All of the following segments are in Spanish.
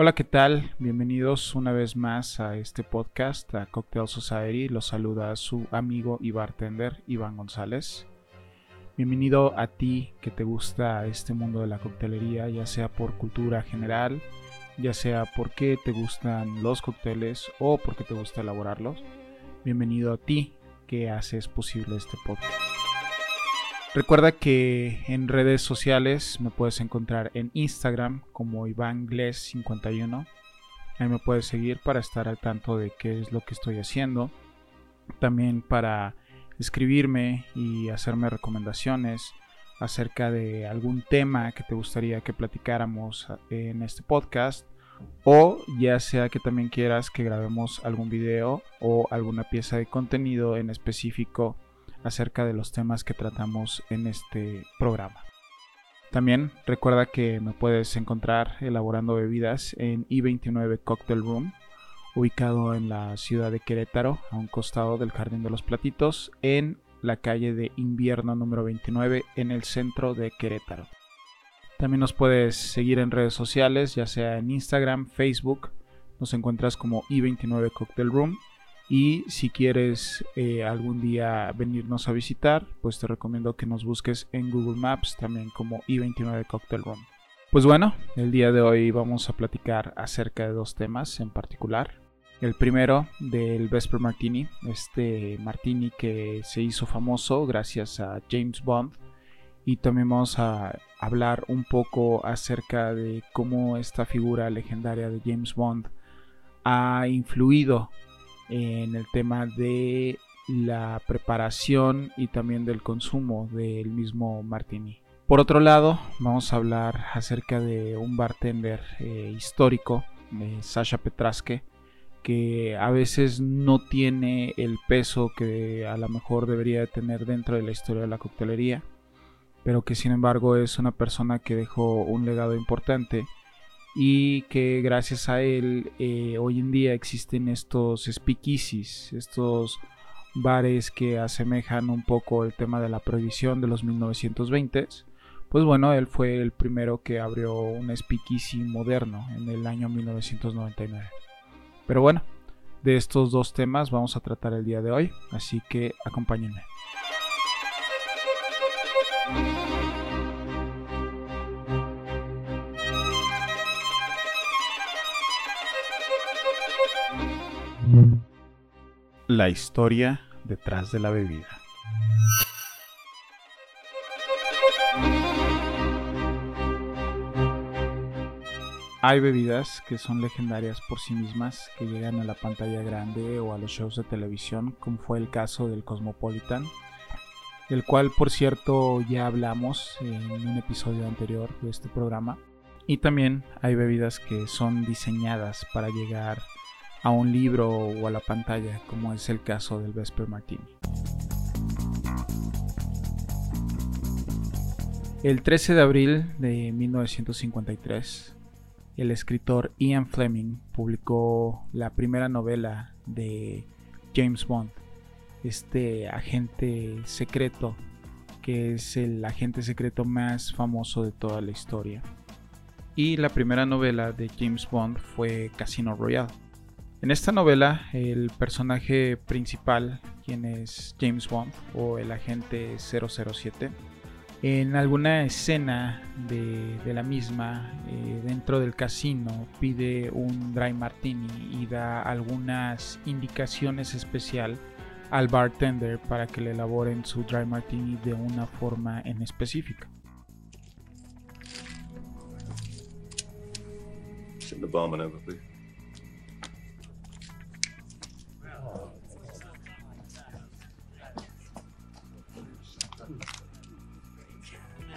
Hola, ¿qué tal? Bienvenidos una vez más a este podcast, a Cocktail Society. Los saluda su amigo y bartender Iván González. Bienvenido a ti que te gusta este mundo de la coctelería, ya sea por cultura general, ya sea porque te gustan los cócteles o porque te gusta elaborarlos. Bienvenido a ti que haces posible este podcast. Recuerda que en redes sociales me puedes encontrar en Instagram como IvánGles51. Ahí me puedes seguir para estar al tanto de qué es lo que estoy haciendo. También para escribirme y hacerme recomendaciones acerca de algún tema que te gustaría que platicáramos en este podcast. O ya sea que también quieras que grabemos algún video o alguna pieza de contenido en específico acerca de los temas que tratamos en este programa. También recuerda que me puedes encontrar elaborando bebidas en I29 Cocktail Room, ubicado en la ciudad de Querétaro, a un costado del Jardín de los Platitos, en la calle de invierno número 29, en el centro de Querétaro. También nos puedes seguir en redes sociales, ya sea en Instagram, Facebook, nos encuentras como I29 Cocktail Room y si quieres eh, algún día venirnos a visitar, pues te recomiendo que nos busques en Google Maps también como I29 Cocktail Room. Pues bueno, el día de hoy vamos a platicar acerca de dos temas en particular. El primero del Vesper Martini, este martini que se hizo famoso gracias a James Bond. Y también vamos a hablar un poco acerca de cómo esta figura legendaria de James Bond ha influido en el tema de la preparación y también del consumo del mismo martini. Por otro lado, vamos a hablar acerca de un bartender eh, histórico, eh, Sasha Petraske, que a veces no tiene el peso que a lo mejor debería tener dentro de la historia de la coctelería, pero que sin embargo es una persona que dejó un legado importante y que gracias a él eh, hoy en día existen estos speakeasies, estos bares que asemejan un poco el tema de la prohibición de los 1920s. Pues bueno, él fue el primero que abrió un speakeasy moderno en el año 1999. Pero bueno, de estos dos temas vamos a tratar el día de hoy, así que acompáñenme. La historia detrás de la bebida. Hay bebidas que son legendarias por sí mismas, que llegan a la pantalla grande o a los shows de televisión, como fue el caso del Cosmopolitan, del cual por cierto ya hablamos en un episodio anterior de este programa. Y también hay bebidas que son diseñadas para llegar a un libro o a la pantalla, como es el caso del Vesper Martini. El 13 de abril de 1953, el escritor Ian Fleming publicó la primera novela de James Bond, este agente secreto que es el agente secreto más famoso de toda la historia. Y la primera novela de James Bond fue Casino Royale. En esta novela, el personaje principal, quien es James Bond o el agente 007, en alguna escena de, la misma, eh, dentro del casino, pide un dry martini y da algunas indicaciones especial al bartender para que le elaboren su dry martini de una forma en específica.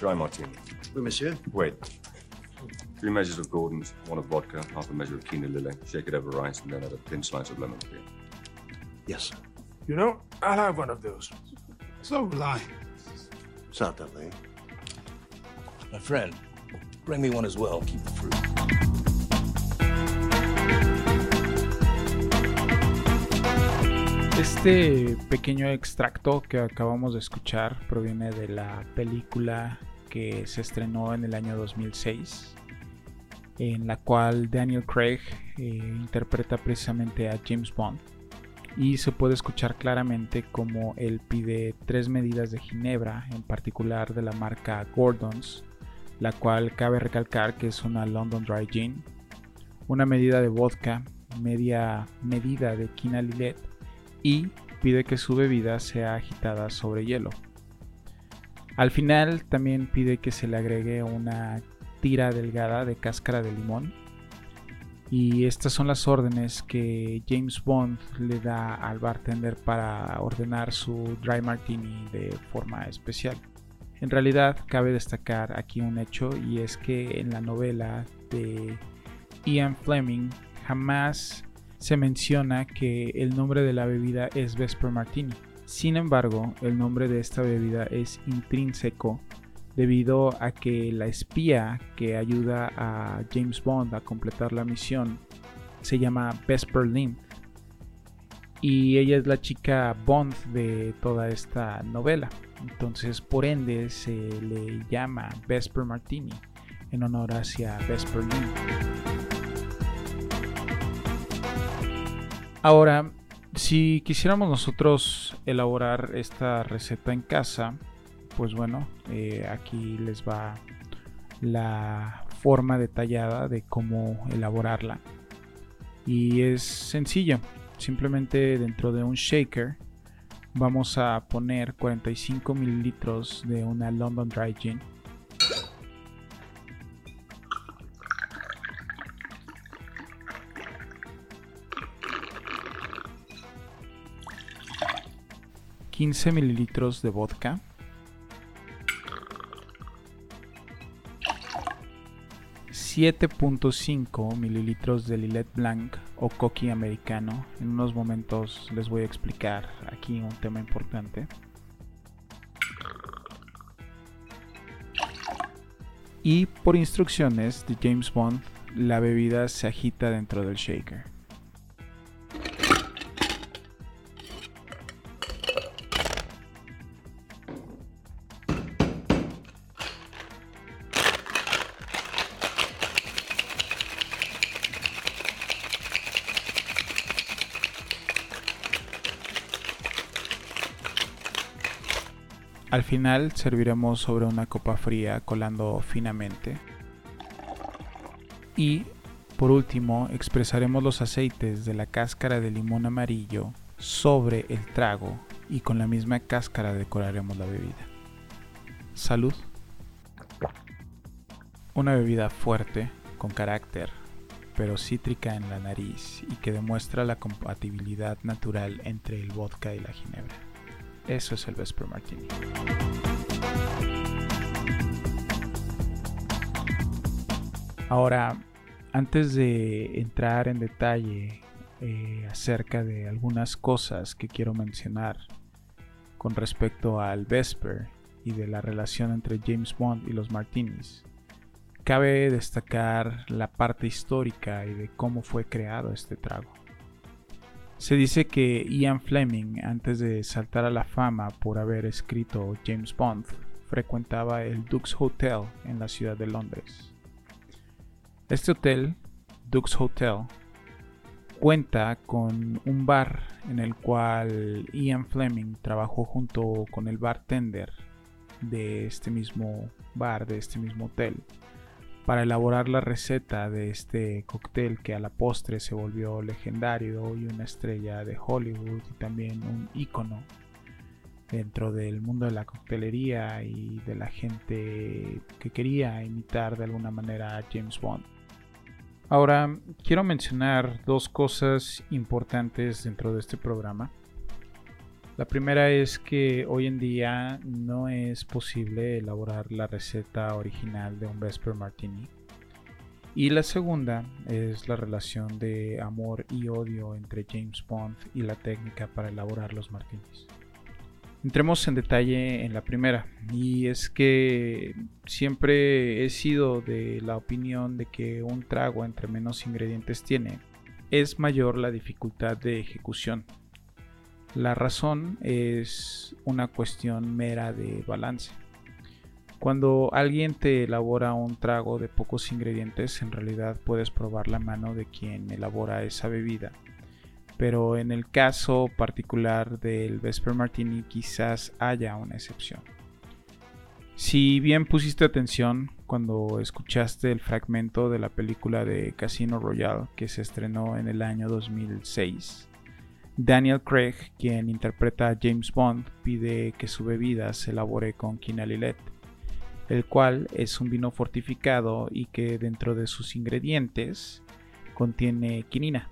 Dry martini. Oui, monsieur. Wait. Three measures of Gordon's, one of vodka, half a measure of Kina Lily. Shake it over rice, and then add a thin slice of lemon peel. Yes. You know, I'll have one of those. So will I. Certainly. My friend, bring me one as well. Keep the fruit. Este pequeño extracto que acabamos de escuchar proviene de la película que se estrenó en el año 2006. en la cual Daniel Craig eh, interpreta precisamente a James Bond y se puede escuchar claramente como él pide tres medidas de ginebra, en particular de la marca Gordon's, la cual cabe recalcar que es una London Dry Gin, una medida de vodka, media medida de quina lilet y pide que su bebida sea agitada sobre hielo. Al final también pide que se le agregue una tira delgada de cáscara de limón y estas son las órdenes que James Bond le da al bartender para ordenar su dry martini de forma especial. En realidad cabe destacar aquí un hecho y es que en la novela de Ian Fleming jamás se menciona que el nombre de la bebida es Vesper Martini. Sin embargo, el nombre de esta bebida es intrínseco debido a que la espía que ayuda a James Bond a completar la misión se llama Vesper Lynn y ella es la chica Bond de toda esta novela. Entonces, por ende, se le llama Vesper Martini en honor hacia Vesper Lynn. Ahora, si quisiéramos nosotros elaborar esta receta en casa, pues bueno, eh, aquí les va la forma detallada de cómo elaborarla. Y es sencillo, simplemente dentro de un shaker vamos a poner 45 mililitros de una London Dry Gin. ...15 mililitros de vodka... 7.5 mililitros de Lillet Blanc o coqui americano. En unos momentos les voy a explicar aquí un tema importante. Y por instrucciones de James Bond, la bebida se agita dentro del shaker. Final serviremos sobre una copa fría colando finamente. Y por último expresaremos los aceites de la cáscara de limón amarillo sobre el trago y con la misma cáscara decoraremos la bebida. Salud. Una bebida fuerte, con carácter, pero cítrica en la nariz y que demuestra la compatibilidad natural entre el vodka y la ginebra. Eso es el Vesper Martini. Ahora, antes de entrar en detalle eh, acerca de algunas cosas que quiero mencionar con respecto al Vesper y de la relación entre James Bond y los Martinis, cabe destacar la parte histórica y de cómo fue creado este trago. Se dice que Ian Fleming, antes de saltar a la fama por haber escrito James Bond, frecuentaba el Duke's Hotel en la ciudad de Londres. Este hotel, Duke's Hotel, cuenta con un bar en el cual Ian Fleming trabajó junto con el bartender de este mismo bar, de este mismo hotel, para elaborar la receta de este cóctel que a la postre se volvió legendario y una estrella de Hollywood y también un ícono dentro del mundo de la coctelería y de la gente que quería imitar de alguna manera a James Bond. Ahora, quiero mencionar dos cosas importantes dentro de este programa. La primera es que hoy en día no es posible elaborar la receta original de un Vesper Martini. Y la segunda es la relación de amor y odio entre James Bond y la técnica para elaborar los martinis. Entremos en detalle en la primera, y es que siempre he sido de la opinión de que un trago entre menos ingredientes tiene, es mayor la dificultad de ejecución. La razón es una cuestión mera de balance. Cuando alguien te elabora un trago de pocos ingredientes, en realidad puedes probar la mano de quien elabora esa bebida. Pero en el caso particular del Vesper Martini quizás haya una excepción. Si bien pusiste atención cuando escuchaste el fragmento de la película de Casino Royale que se estrenó en el año 2006, Daniel Craig, quien interpreta a James Bond, pide que su bebida se elabore con quina el cual es un vino fortificado y que dentro de sus ingredientes contiene quinina.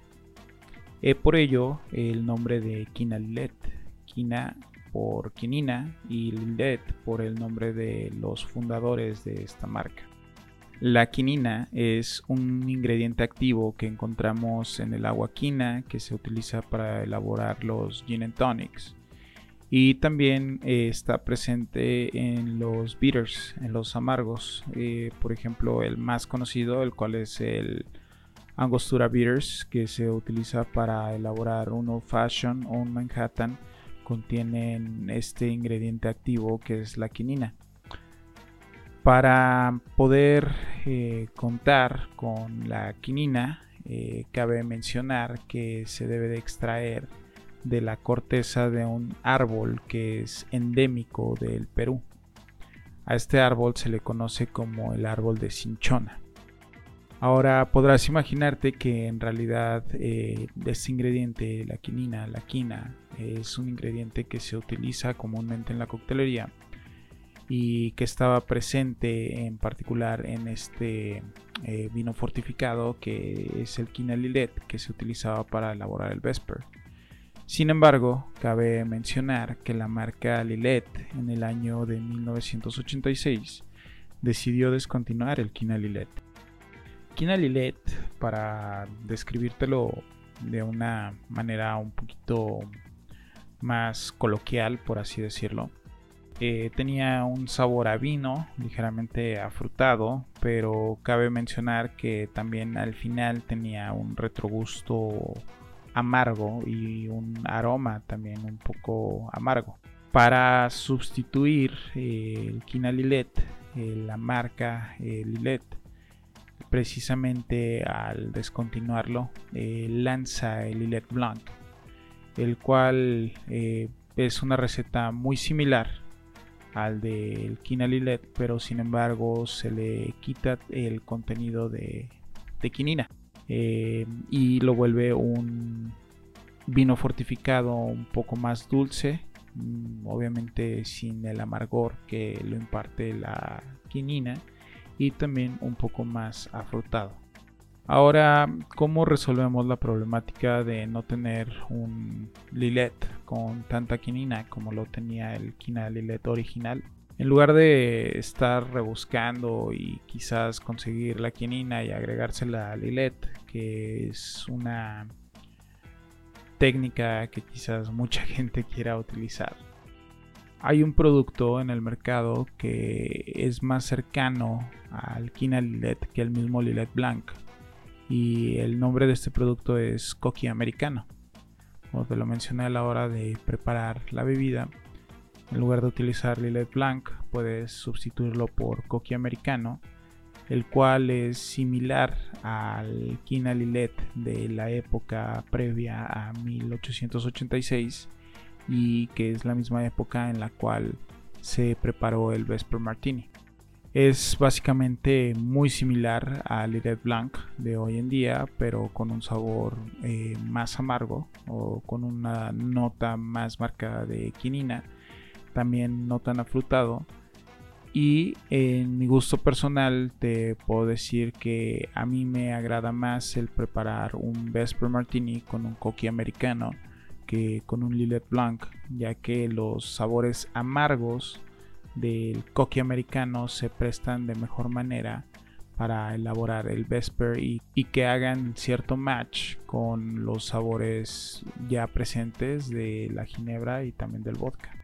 Eh, por ello, el nombre de quina lilet, quina por quinina y lilet por el nombre de los fundadores de esta marca. La quinina es un ingrediente activo que encontramos en el agua quina que se utiliza para elaborar los gin tonics. Y también eh, está presente en los bitters, en los amargos. Eh, por ejemplo, el más conocido, el cual es el Angostura Bitters, que se utiliza para elaborar un Old Fashion o un Manhattan, contienen este ingrediente activo que es la quinina. Para poder eh, contar con la quinina, eh, cabe mencionar que se debe de extraer de la corteza de un árbol que es endémico del Perú. A este árbol se le conoce como el árbol de cinchona. Ahora podrás imaginarte que en realidad eh, este ingrediente, la quinina, la quina, es un ingrediente que se utiliza comúnmente en la coctelería y que estaba presente en particular en este eh, vino fortificado que es el Quina Lilet que se utilizaba para elaborar el Vesper. Sin embargo, cabe mencionar que la marca Lilet en el año de 1986 decidió descontinuar el Quina Lilet. Quina para describírtelo de una manera un poquito más coloquial, por así decirlo, eh, tenía un sabor a vino, ligeramente afrutado, pero cabe mencionar que también al final tenía un retrogusto amargo y un aroma también un poco amargo. Para sustituir eh, el Quina Lilet, eh, la marca Lilet, precisamente al descontinuarlo, lanza el Lilet Blanc, el cual es una receta muy similar al del Quina Lilet, pero sin embargo se le quita el contenido de, quinina eh, y lo vuelve un vino fortificado un poco más dulce, mm, obviamente sin el amargor que lo imparte la quinina y también un poco más afrutado. Ahora, ¿cómo resolvemos la problemática de no tener un Lilet con tanta quinina como lo tenía el Quina Lilet original? En lugar de estar rebuscando y quizás conseguir la quinina y agregársela a Lilet, que es una técnica que quizás mucha gente quiera utilizar. Hay un producto en el mercado que es más cercano al Quina Lilet que el mismo Lilet Blanc y el nombre de este producto es Coqui Americano. Como te lo mencioné a la hora de preparar la bebida, en lugar de utilizar Lillet Blanc, puedes sustituirlo por Coqui Americano, el cual es similar al Quina Lillet de la época previa a 1886 y que es la misma época en la cual se preparó el Vesper Martini. Es básicamente muy similar al Liret Blanc de hoy en día, pero con un sabor eh, más amargo o con una nota más marcada de quinina, también no tan afrutado. Y en mi gusto personal te puedo decir que a mí me agrada más el preparar un Vesper Martini con un coqui americano que con un Lillet Blanc, ya que los sabores amargos del coqui americano se prestan de mejor manera para elaborar el Vesper y, que hagan cierto match con los sabores ya presentes de la ginebra y también del vodka.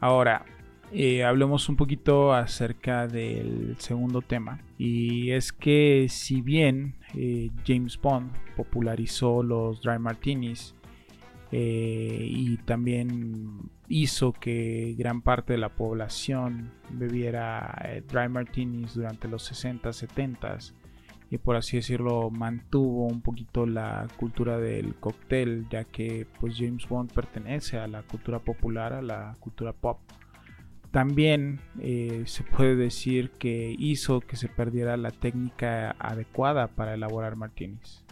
Ahora, eh, hablemos un poquito acerca del segundo tema. Y es que si bien eh, James Bond popularizó los dry martinis eh, y también hizo que gran parte de la población bebiera eh, dry martinis durante los 60, 70 y por así decirlo mantuvo un poquito la cultura del cóctel ya que pues James Bond pertenece a la cultura popular, a la cultura pop. También eh, se puede decir que hizo que se perdiera la técnica adecuada para elaborar martinis.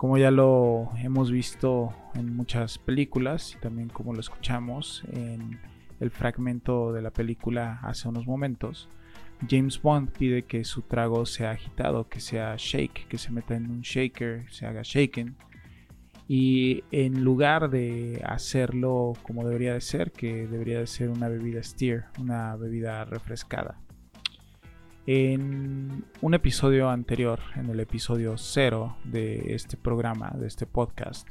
Como ya lo hemos visto en muchas películas y también como lo escuchamos en el fragmento de la película hace unos momentos, James Bond pide que su trago sea agitado, que sea shake, que se meta en un shaker, se haga shaken. Y en lugar de hacerlo como debería de ser, que debería de ser una bebida steer, una bebida refrescada. En un episodio anterior, en el episodio 0 de este programa, de este podcast,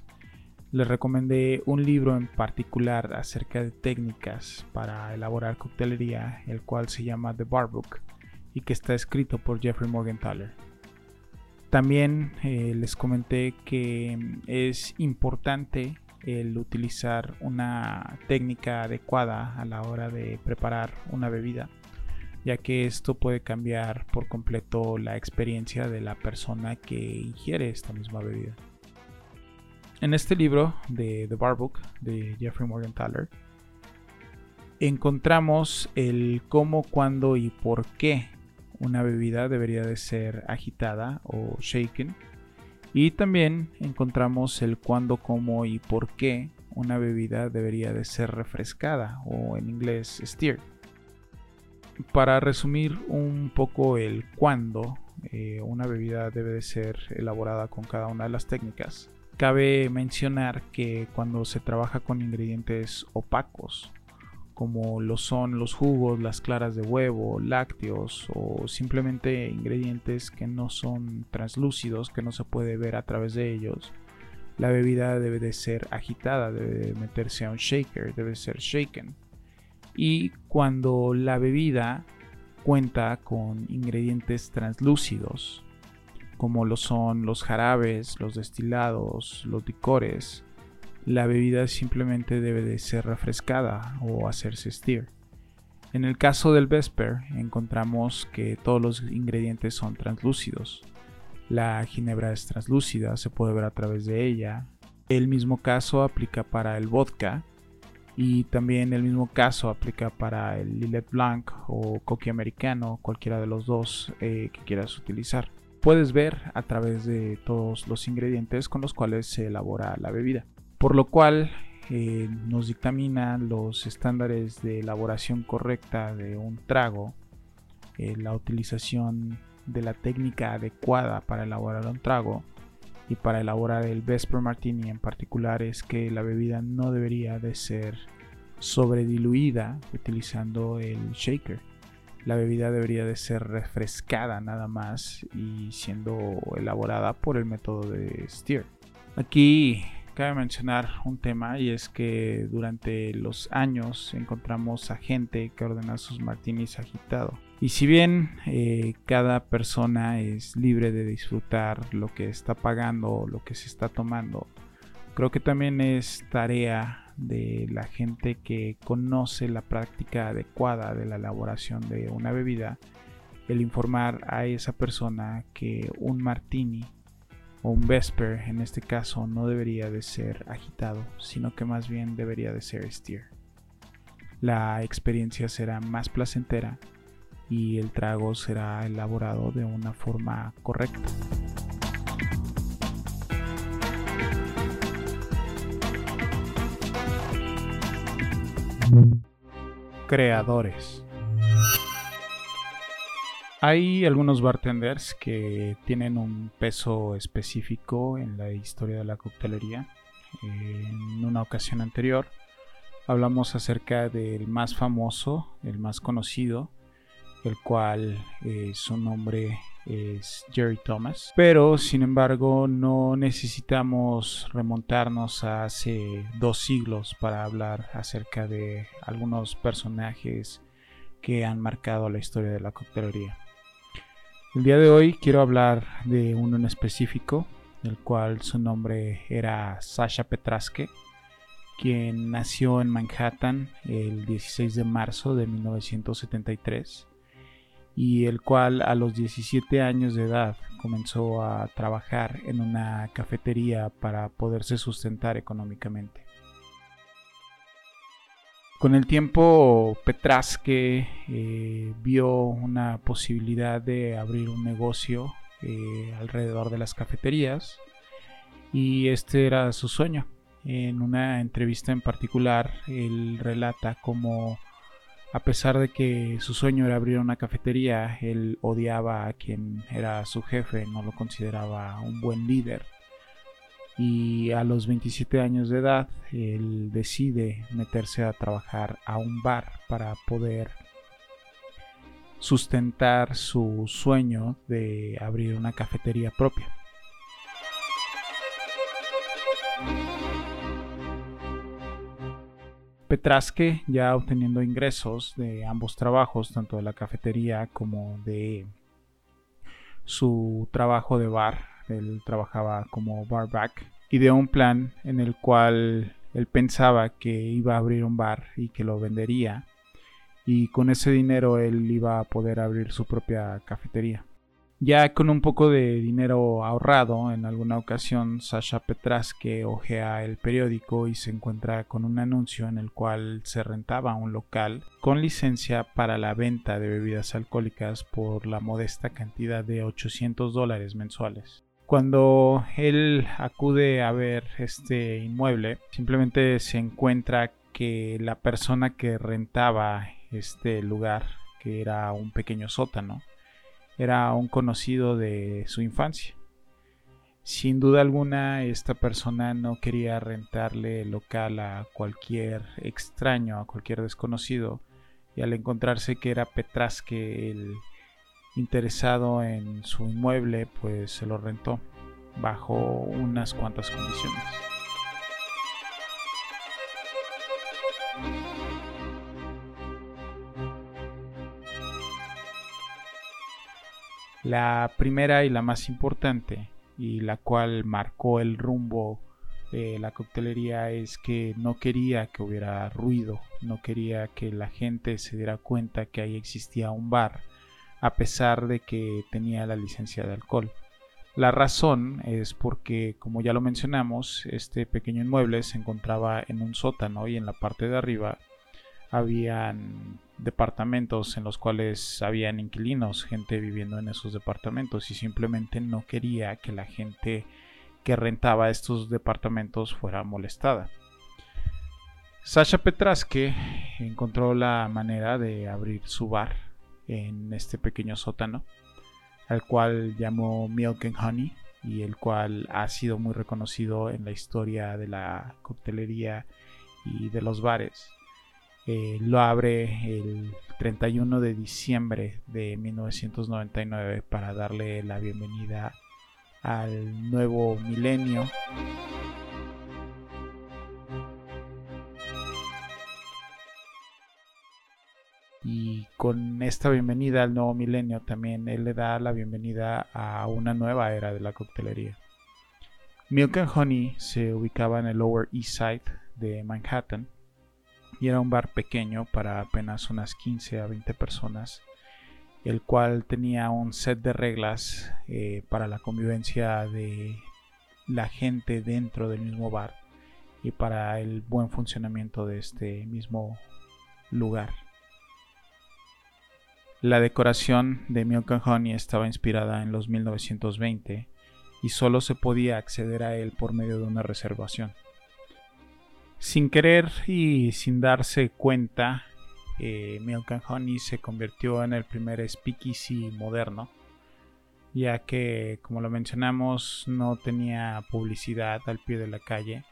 les recomendé un libro en particular acerca de técnicas para elaborar coctelería, el cual se llama The Bar Book y que está escrito por Jeffrey Morgenthaler. También eh, les comenté que es importante el utilizar una técnica adecuada a la hora de preparar una bebida, ya que esto puede cambiar por completo la experiencia de la persona que ingiere esta misma bebida. En este libro de The Bar Book de Jeffrey Morgenthaler encontramos el cómo, cuándo y por qué una bebida debería de ser agitada o shaken. Y también encontramos el cuándo, cómo y por qué una bebida debería de ser refrescada o en inglés steer. Para resumir un poco el cuándo eh, una bebida debe de ser elaborada con cada una de las técnicas, Cabe mencionar que cuando se trabaja con ingredientes opacos, como lo son los jugos, las claras de huevo, lácteos o simplemente ingredientes que no son translúcidos, que no se puede ver a través de ellos, la bebida debe de ser agitada, debe meterse a un shaker, debe ser shaken. Y cuando la bebida cuenta con ingredientes translúcidos, como lo son los jarabes, los destilados, los licores, la bebida simplemente debe de ser refrescada o hacerse steer. En el caso del Vesper encontramos que todos los ingredientes son translúcidos. La ginebra es translúcida, se puede ver a través de ella. El mismo caso aplica para el vodka y también el mismo caso aplica para el Lillet Blanc o Coqui Americano, cualquiera de los dos eh, que quieras utilizar puedes ver a través de todos los ingredientes con los cuales se elabora la bebida. Por lo cual eh, nos dictamina los estándares de elaboración correcta de un trago, eh, la utilización de la técnica adecuada para elaborar un trago y para elaborar el Vesper Martini en particular es que la bebida no debería de ser sobrediluida utilizando el shaker la bebida debería de ser refrescada nada más y siendo elaborada por el método de Steer. Aquí cabe mencionar un tema y es que durante los años encontramos a gente que ordena sus martinis agitado. Y si bien eh, cada persona es libre de disfrutar lo que está pagando o lo que se está tomando, creo que también es tarea de la gente que conoce la práctica adecuada de la elaboración de una bebida, el informar a esa persona que un martini o un vesper en este caso no debería de ser agitado, sino que más bien debería de ser steer. La experiencia será más placentera y el trago será elaborado de una forma correcta. Creadores. Hay algunos bartenders que tienen un peso específico en la historia de la coctelería. En una ocasión anterior hablamos acerca del más famoso, el más conocido, el cual eh, su nombre es Jerry Thomas. Pero sin embargo no necesitamos remontarnos a hace dos siglos para hablar acerca de algunos personajes que han marcado la historia de la coctelería. El día de hoy quiero hablar de uno en específico, el cual su nombre era Sasha Petraske, quien nació en Manhattan el 16 de marzo de 1973 y el cual a los 17 años de edad comenzó a trabajar en una cafetería para poderse sustentar económicamente. Con el tiempo, Petraske eh, vio una posibilidad de abrir un negocio eh, alrededor de las cafeterías y este era su sueño. En una entrevista en particular, él relata cómo a pesar de que su sueño era abrir una cafetería, él odiaba a quien era su jefe, no lo consideraba un buen líder y a los 27 años de edad él decide meterse a trabajar a un bar para poder sustentar su sueño de abrir una cafetería propia. Petraske, ya obteniendo ingresos de ambos trabajos, tanto de la cafetería como de su trabajo de bar, él trabajaba como barback, ideó un plan en el cual él pensaba que iba a abrir un bar y que lo vendería y con ese dinero él iba a poder abrir su propia cafetería. Ya con un poco de dinero ahorrado, en alguna ocasión Sasha Petraske ojea el periódico y se encuentra con un anuncio en el cual se rentaba un local con licencia para la venta de bebidas alcohólicas por la modesta cantidad de 800 dólares mensuales. Cuando él acude a ver este inmueble, simplemente se encuentra que la persona que rentaba este lugar, que era un pequeño sótano, era un conocido de su infancia. Sin duda alguna, esta persona no quería rentarle el local a cualquier extraño, a cualquier desconocido, y al encontrarse que era Petrasque el interesado en su inmueble, pues se lo rentó bajo unas cuantas condiciones. La primera y la más importante, y la cual marcó el rumbo de la coctelería, es que no quería que hubiera ruido, no quería que la gente se diera cuenta que ahí existía un bar a pesar de que tenía la licencia de alcohol. La razón es porque, como ya lo mencionamos, este pequeño inmueble se encontraba en un sótano y en la parte de arriba habían departamentos en los cuales habían inquilinos, gente viviendo en esos departamentos y simplemente no quería que la gente que rentaba estos departamentos fuera molestada. Sasha Petraske encontró la manera de abrir su bar en este pequeño sótano, al cual llamó Milk and Honey y el cual ha sido muy reconocido en la historia de la coctelería y de los bares. Eh, lo abre el 31 de diciembre de 1999 para darle la bienvenida al nuevo milenio Y con esta bienvenida al nuevo milenio también él le da la bienvenida a una nueva era de la coctelería. Milk and Honey se ubicaba en el Lower East Side de Manhattan y era un bar pequeño para apenas unas 15 a 20 personas, el cual tenía un set de reglas eh, para la convivencia de la gente dentro del mismo bar y para el buen funcionamiento de este mismo lugar. La decoración de Milk and Honey estaba inspirada en los 1920 y solo se podía acceder a él por medio de una reservación. Sin querer y sin darse cuenta, eh, Milk Honey se convirtió en el primer speakeasy moderno, ya que, como lo mencionamos, no tenía publicidad al pie de la calle,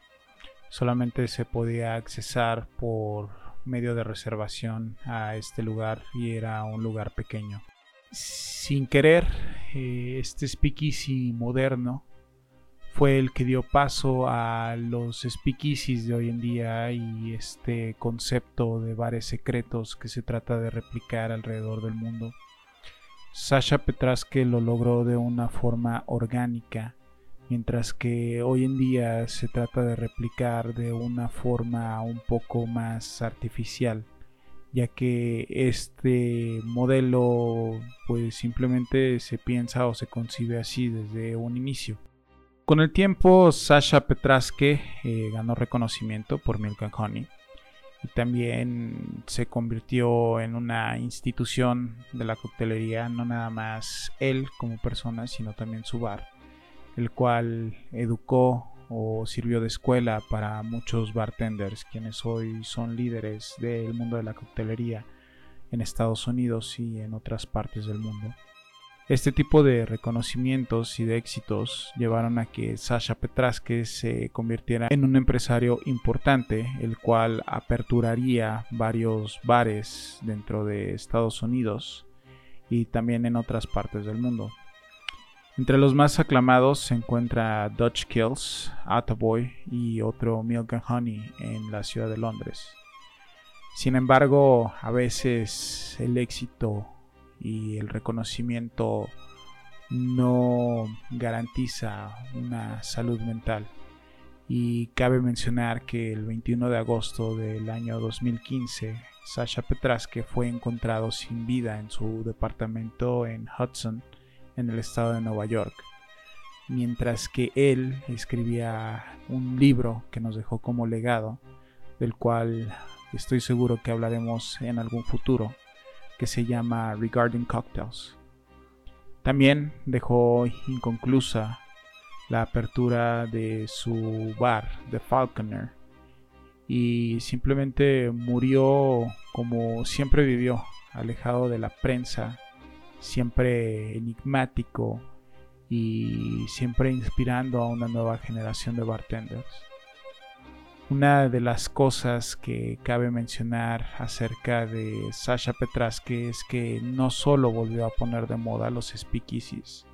solamente se podía accesar por medio de reservación a este lugar y era un lugar pequeño. Sin querer, eh, este speakeasy moderno fue el que dio paso a los speakeasies de hoy en día y este concepto de bares secretos que se trata de replicar alrededor del mundo. Sasha Petraske lo logró de una forma orgánica mientras que hoy en día se trata de replicar de una forma un poco más artificial ya que este modelo pues simplemente se piensa o se concibe así desde un inicio. Con el tiempo Sasha Petraske eh, ganó reconocimiento por Milk and Honey y también se convirtió en una institución de la coctelería, no nada más él como persona, sino también su bar, el cual educó o sirvió de escuela para muchos bartenders, quienes hoy son líderes del mundo de la coctelería en Estados Unidos y en otras partes del mundo. Este tipo de reconocimientos y de éxitos llevaron a que Sasha Petraske se convirtiera en un empresario importante, el cual aperturaría varios bares dentro de Estados Unidos y también en otras partes del mundo. Entre los más aclamados se encuentra Dutch Kills, Attaboy y otro Milk and Honey en la ciudad de Londres. Sin embargo, a veces el éxito y el reconocimiento no garantiza una salud mental. Y cabe mencionar que el 21 de agosto del año 2015, Sasha Petraske fue encontrado sin vida en su departamento en Hudson, en el estado de Nueva York, mientras que él escribía un libro que nos dejó como legado, del cual estoy seguro que hablaremos en algún futuro que se llama Regarding Cocktails. También dejó inconclusa la apertura de su bar, The Falconer, y simplemente murió como siempre vivió, alejado de la prensa, siempre enigmático y siempre inspirando a una nueva generación de bartenders. Una de las cosas que cabe mencionar acerca de Sasha Petraske es que no solo volvió a poner de moda los speakeasies,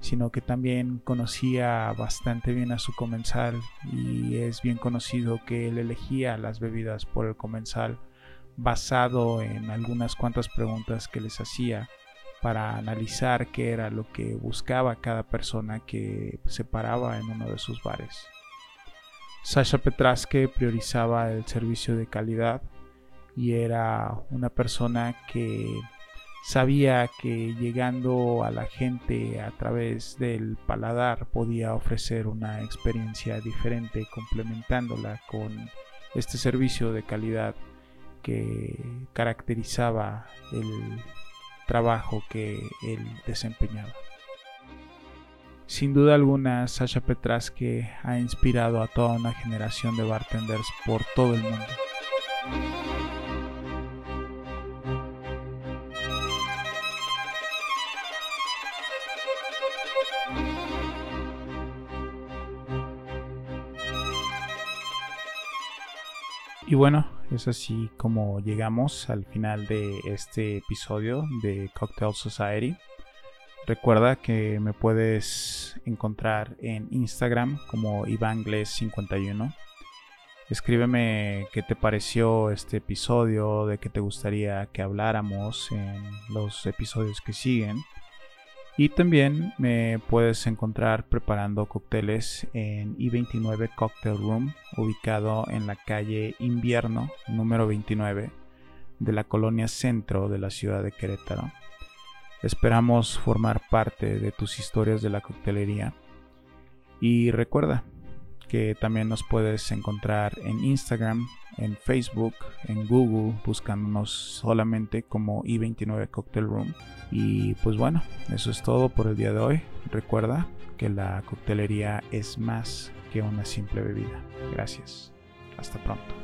sino que también conocía bastante bien a su comensal y es bien conocido que él elegía las bebidas por el comensal basado en algunas cuantas preguntas que les hacía para analizar qué era lo que buscaba cada persona que se paraba en uno de sus bares. Sasha Petraske priorizaba el servicio de calidad y era una persona que sabía que llegando a la gente a través del paladar podía ofrecer una experiencia diferente complementándola con este servicio de calidad que caracterizaba el trabajo que él desempeñaba. Sin duda alguna, Sasha Petraske ha inspirado a toda una generación de bartenders por todo el mundo. Y bueno, es así como llegamos al final de este episodio de Cocktail Society. Recuerda que me puedes encontrar en Instagram como ivangles51. Escríbeme qué te pareció este episodio, de qué te gustaría que habláramos en los episodios que siguen. Y también me puedes encontrar preparando cócteles en I29 Cocktail Room, ubicado en la calle Invierno número 29 de la colonia centro de la ciudad de Querétaro. Esperamos formar parte de tus historias de la coctelería. Y recuerda que también nos puedes encontrar en Instagram, en Facebook, en Google, buscándonos solamente como i29 Cocktail Room. Y pues bueno, eso es todo por el día de hoy. Recuerda que la coctelería es más que una simple bebida. Gracias. Hasta pronto.